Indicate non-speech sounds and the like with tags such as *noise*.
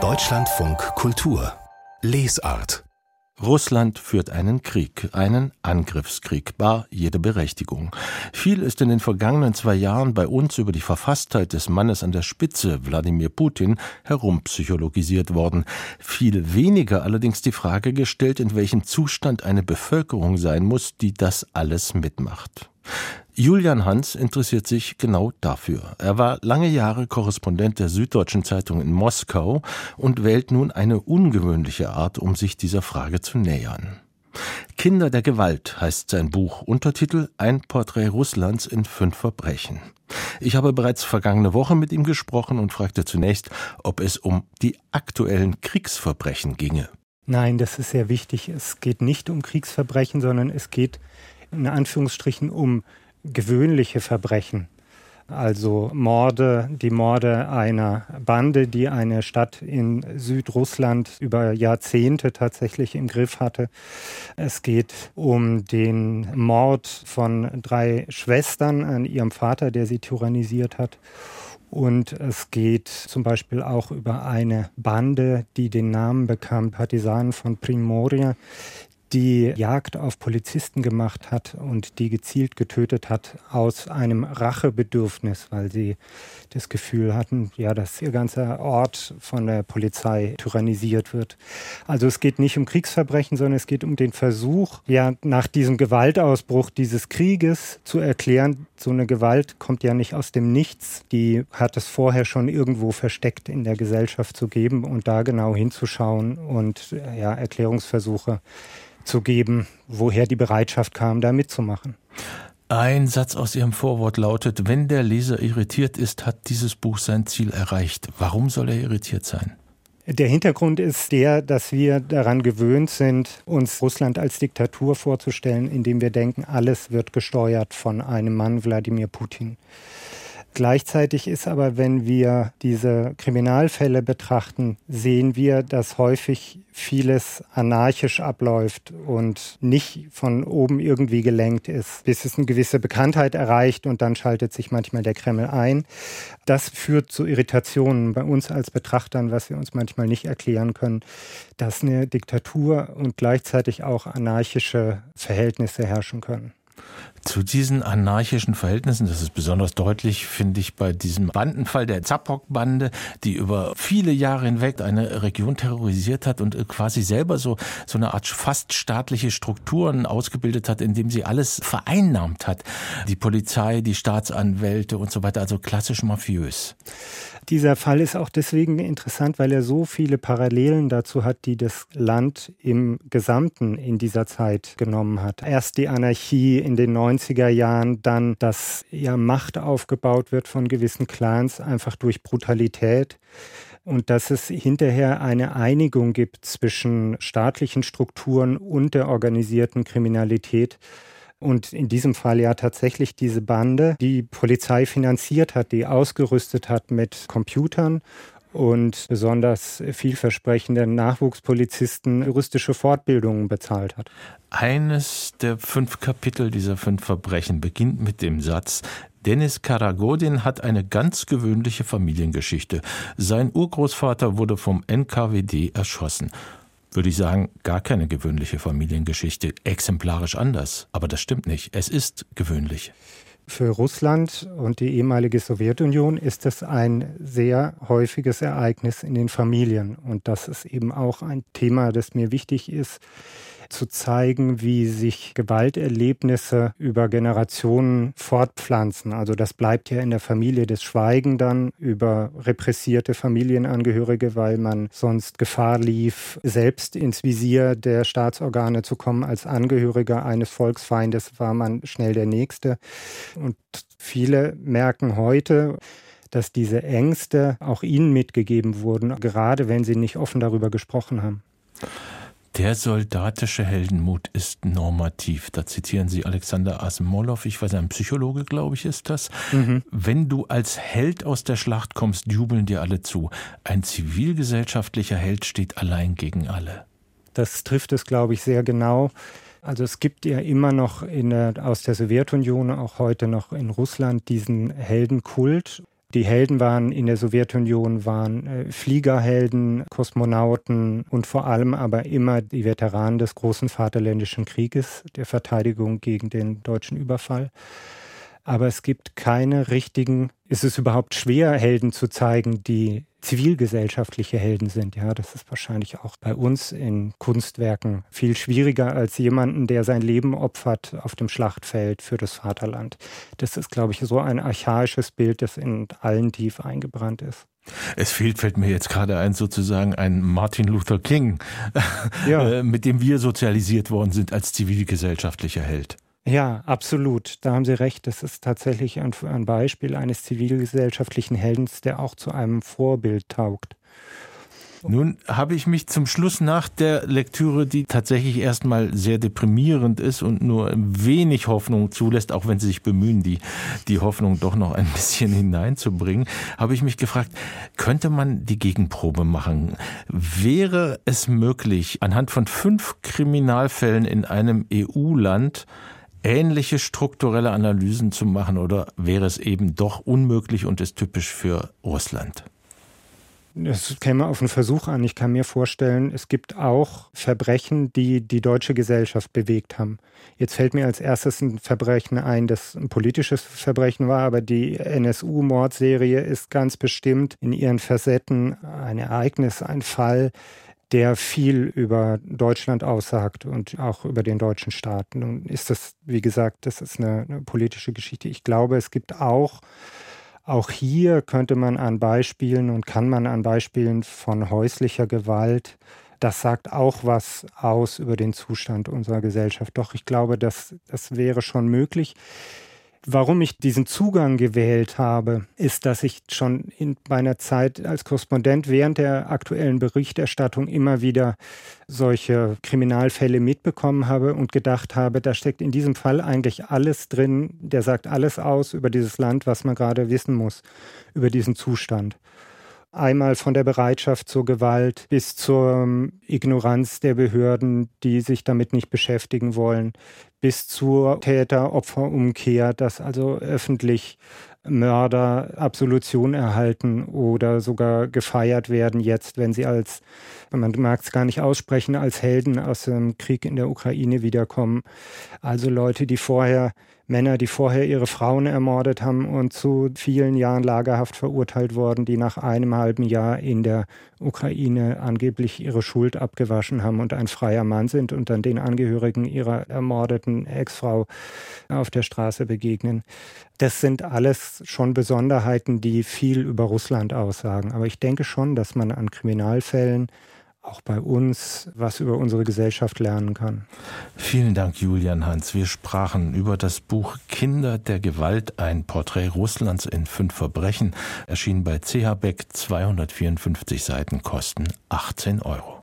Deutschlandfunk Kultur Lesart Russland führt einen Krieg, einen Angriffskrieg, bar jede Berechtigung. Viel ist in den vergangenen zwei Jahren bei uns über die Verfasstheit des Mannes an der Spitze, Wladimir Putin, herumpsychologisiert worden. Viel weniger allerdings die Frage gestellt, in welchem Zustand eine Bevölkerung sein muss, die das alles mitmacht. Julian Hans interessiert sich genau dafür. Er war lange Jahre Korrespondent der Süddeutschen Zeitung in Moskau und wählt nun eine ungewöhnliche Art, um sich dieser Frage zu nähern. Kinder der Gewalt heißt sein Buch, Untertitel Ein Porträt Russlands in fünf Verbrechen. Ich habe bereits vergangene Woche mit ihm gesprochen und fragte zunächst, ob es um die aktuellen Kriegsverbrechen ginge. Nein, das ist sehr wichtig. Es geht nicht um Kriegsverbrechen, sondern es geht in Anführungsstrichen um gewöhnliche Verbrechen. Also Morde, die Morde einer Bande, die eine Stadt in Südrussland über Jahrzehnte tatsächlich im Griff hatte. Es geht um den Mord von drei Schwestern an ihrem Vater, der sie tyrannisiert hat. Und es geht zum Beispiel auch über eine Bande, die den Namen bekam, Partisanen von Primoria, die Jagd auf Polizisten gemacht hat und die gezielt getötet hat aus einem Rachebedürfnis, weil sie das Gefühl hatten, ja, dass ihr ganzer Ort von der Polizei tyrannisiert wird. Also es geht nicht um Kriegsverbrechen, sondern es geht um den Versuch, ja, nach diesem Gewaltausbruch dieses Krieges zu erklären, so eine Gewalt kommt ja nicht aus dem Nichts, die hat es vorher schon irgendwo versteckt in der Gesellschaft zu geben und da genau hinzuschauen und ja, Erklärungsversuche zu geben, woher die Bereitschaft kam, da mitzumachen. Ein Satz aus Ihrem Vorwort lautet, wenn der Leser irritiert ist, hat dieses Buch sein Ziel erreicht. Warum soll er irritiert sein? Der Hintergrund ist der, dass wir daran gewöhnt sind, uns Russland als Diktatur vorzustellen, indem wir denken, alles wird gesteuert von einem Mann, Wladimir Putin. Gleichzeitig ist aber, wenn wir diese Kriminalfälle betrachten, sehen wir, dass häufig vieles anarchisch abläuft und nicht von oben irgendwie gelenkt ist, bis es eine gewisse Bekanntheit erreicht und dann schaltet sich manchmal der Kreml ein. Das führt zu Irritationen bei uns als Betrachtern, was wir uns manchmal nicht erklären können, dass eine Diktatur und gleichzeitig auch anarchische Verhältnisse herrschen können. Zu diesen anarchischen Verhältnissen, das ist besonders deutlich, finde ich, bei diesem Bandenfall der Zapok-Bande, die über viele Jahre hinweg eine Region terrorisiert hat und quasi selber so, so eine Art fast staatliche Strukturen ausgebildet hat, indem sie alles vereinnahmt hat. Die Polizei, die Staatsanwälte und so weiter, also klassisch mafiös. Dieser Fall ist auch deswegen interessant, weil er so viele Parallelen dazu hat, die das Land im Gesamten in dieser Zeit genommen hat. Erst die Anarchie in den 90er Jahren, dann, dass ja Macht aufgebaut wird von gewissen Clans einfach durch Brutalität und dass es hinterher eine Einigung gibt zwischen staatlichen Strukturen und der organisierten Kriminalität und in diesem Fall ja tatsächlich diese Bande, die Polizei finanziert hat, die ausgerüstet hat mit Computern und besonders vielversprechenden Nachwuchspolizisten juristische Fortbildungen bezahlt hat. Eines der fünf Kapitel dieser fünf Verbrechen beginnt mit dem Satz, Dennis Karagodin hat eine ganz gewöhnliche Familiengeschichte. Sein Urgroßvater wurde vom NKWD erschossen würde ich sagen, gar keine gewöhnliche Familiengeschichte, exemplarisch anders. Aber das stimmt nicht. Es ist gewöhnlich. Für Russland und die ehemalige Sowjetunion ist es ein sehr häufiges Ereignis in den Familien. Und das ist eben auch ein Thema, das mir wichtig ist zu zeigen, wie sich Gewalterlebnisse über Generationen fortpflanzen. Also das bleibt ja in der Familie des Schweigen dann über repressierte Familienangehörige, weil man sonst Gefahr lief, selbst ins Visier der Staatsorgane zu kommen. Als Angehöriger eines Volksfeindes war man schnell der Nächste. Und viele merken heute, dass diese Ängste auch ihnen mitgegeben wurden, gerade wenn sie nicht offen darüber gesprochen haben. Der soldatische Heldenmut ist normativ. Da zitieren Sie Alexander Asimolow, ich weiß, ein Psychologe, glaube ich, ist das. Mhm. Wenn du als Held aus der Schlacht kommst, jubeln dir alle zu. Ein zivilgesellschaftlicher Held steht allein gegen alle. Das trifft es, glaube ich, sehr genau. Also es gibt ja immer noch der, aus der Sowjetunion, auch heute noch in Russland, diesen Heldenkult. Die Helden waren in der Sowjetunion waren äh, Fliegerhelden, Kosmonauten und vor allem aber immer die Veteranen des großen Vaterländischen Krieges, der Verteidigung gegen den deutschen Überfall. Aber es gibt keine richtigen, ist es überhaupt schwer, Helden zu zeigen, die zivilgesellschaftliche Helden sind. Ja, das ist wahrscheinlich auch bei uns in Kunstwerken viel schwieriger als jemanden, der sein Leben opfert auf dem Schlachtfeld für das Vaterland. Das ist, glaube ich, so ein archaisches Bild, das in allen tief eingebrannt ist. Es fehlt, fällt mir jetzt gerade ein, sozusagen ein Martin Luther King, ja. *laughs* Äh, mit dem wir sozialisiert worden sind als zivilgesellschaftlicher Held. Ja, absolut. Da haben Sie recht. Das ist tatsächlich ein, ein Beispiel eines zivilgesellschaftlichen Heldens, der auch zu einem Vorbild taugt. Nun habe ich mich zum Schluss nach der Lektüre, die tatsächlich erstmal sehr deprimierend ist und nur wenig Hoffnung zulässt, auch wenn sie sich bemühen, die, die Hoffnung doch noch ein *laughs* bisschen hineinzubringen, habe ich mich gefragt, könnte man die Gegenprobe machen? Wäre es möglich, anhand von fünf Kriminalfällen in einem EU-Land ähnliche strukturelle Analysen zu machen oder wäre es eben doch unmöglich und ist typisch für Russland? Es käme auf einen Versuch an. Ich kann mir vorstellen, es gibt auch Verbrechen, die die deutsche Gesellschaft bewegt haben. Jetzt fällt mir als erstes ein Verbrechen ein, das ein politisches Verbrechen war, aber die NSU-Mordserie ist ganz bestimmt in ihren Facetten ein Ereignis, ein Fall, der viel über Deutschland aussagt und auch über den deutschen Staat. Nun ist das, wie gesagt, das ist eine, eine politische Geschichte. Ich glaube, es gibt auch auch hier könnte man an Beispielen und kann man an Beispielen von häuslicher Gewalt, das sagt auch was aus über den Zustand unserer Gesellschaft. Doch ich glaube, das, das wäre schon möglich. Warum ich diesen Zugang gewählt habe, ist, dass ich schon in meiner Zeit als Korrespondent während der aktuellen Berichterstattung immer wieder solche Kriminalfälle mitbekommen habe und gedacht habe, da steckt in diesem Fall eigentlich alles drin, der sagt alles aus über dieses Land, was man gerade wissen muss, über diesen Zustand. Einmal von der Bereitschaft zur Gewalt bis zur Ignoranz der Behörden, die sich damit nicht beschäftigen wollen, bis zur Täter-Opfer-Umkehr, dass also öffentlich Mörder Absolution erhalten oder sogar gefeiert werden jetzt, wenn sie als, man mag es gar nicht aussprechen, als Helden aus dem Krieg in der Ukraine wiederkommen. Also Leute, die vorher Männer, die vorher ihre Frauen ermordet haben und zu vielen Jahren Lagerhaft verurteilt worden, die nach einem halben Jahr in der Ukraine angeblich ihre Schuld abgewaschen haben und ein freier Mann sind und dann den Angehörigen ihrer ermordeten Ex-Frau auf der Straße begegnen. Das sind alles schon Besonderheiten, die viel über Russland aussagen. Aber ich denke schon, dass man an Kriminalfällen auch bei uns was über unsere Gesellschaft lernen kann. Vielen Dank, Julian Hans. Wir sprachen über das Buch Kinder der Gewalt, ein Porträt Russlands in fünf Verbrechen, erschienen bei CH Beck, 254 Seiten, kosten 18 Euro.